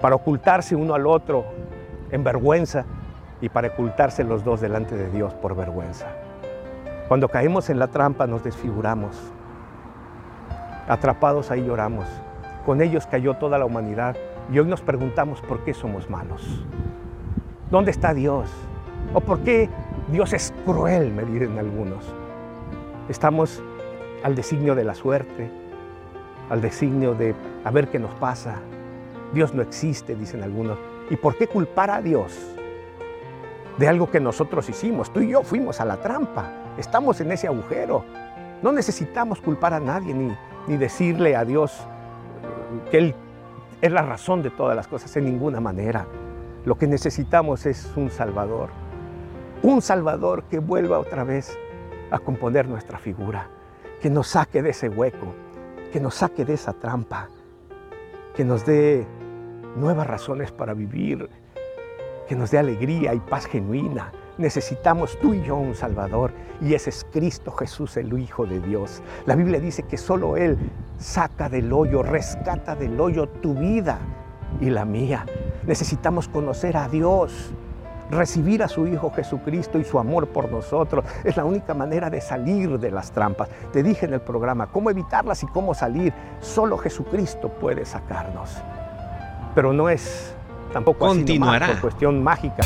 para ocultarse uno al otro en vergüenza y para ocultarse los dos delante de Dios por vergüenza. Cuando caemos en la trampa nos desfiguramos. Atrapados ahí lloramos. Con ellos cayó toda la humanidad y hoy nos preguntamos por qué somos malos. ¿Dónde está Dios? ¿O por qué Dios es cruel? Me dicen algunos. Estamos al designio de la suerte, al designio de a ver qué nos pasa. Dios no existe, dicen algunos. ¿Y por qué culpar a Dios de algo que nosotros hicimos? Tú y yo fuimos a la trampa, estamos en ese agujero. No necesitamos culpar a nadie ni, ni decirle a Dios que Él es la razón de todas las cosas, en ninguna manera. Lo que necesitamos es un Salvador, un Salvador que vuelva otra vez a componer nuestra figura, que nos saque de ese hueco, que nos saque de esa trampa, que nos dé nuevas razones para vivir, que nos dé alegría y paz genuina. Necesitamos tú y yo un Salvador y ese es Cristo Jesús, el Hijo de Dios. La Biblia dice que solo Él saca del hoyo, rescata del hoyo tu vida y la mía. Necesitamos conocer a Dios recibir a su Hijo Jesucristo y su amor por nosotros. Es la única manera de salir de las trampas. Te dije en el programa cómo evitarlas y cómo salir. Solo Jesucristo puede sacarnos. Pero no es tampoco Continuará. así nomás, por cuestión mágica.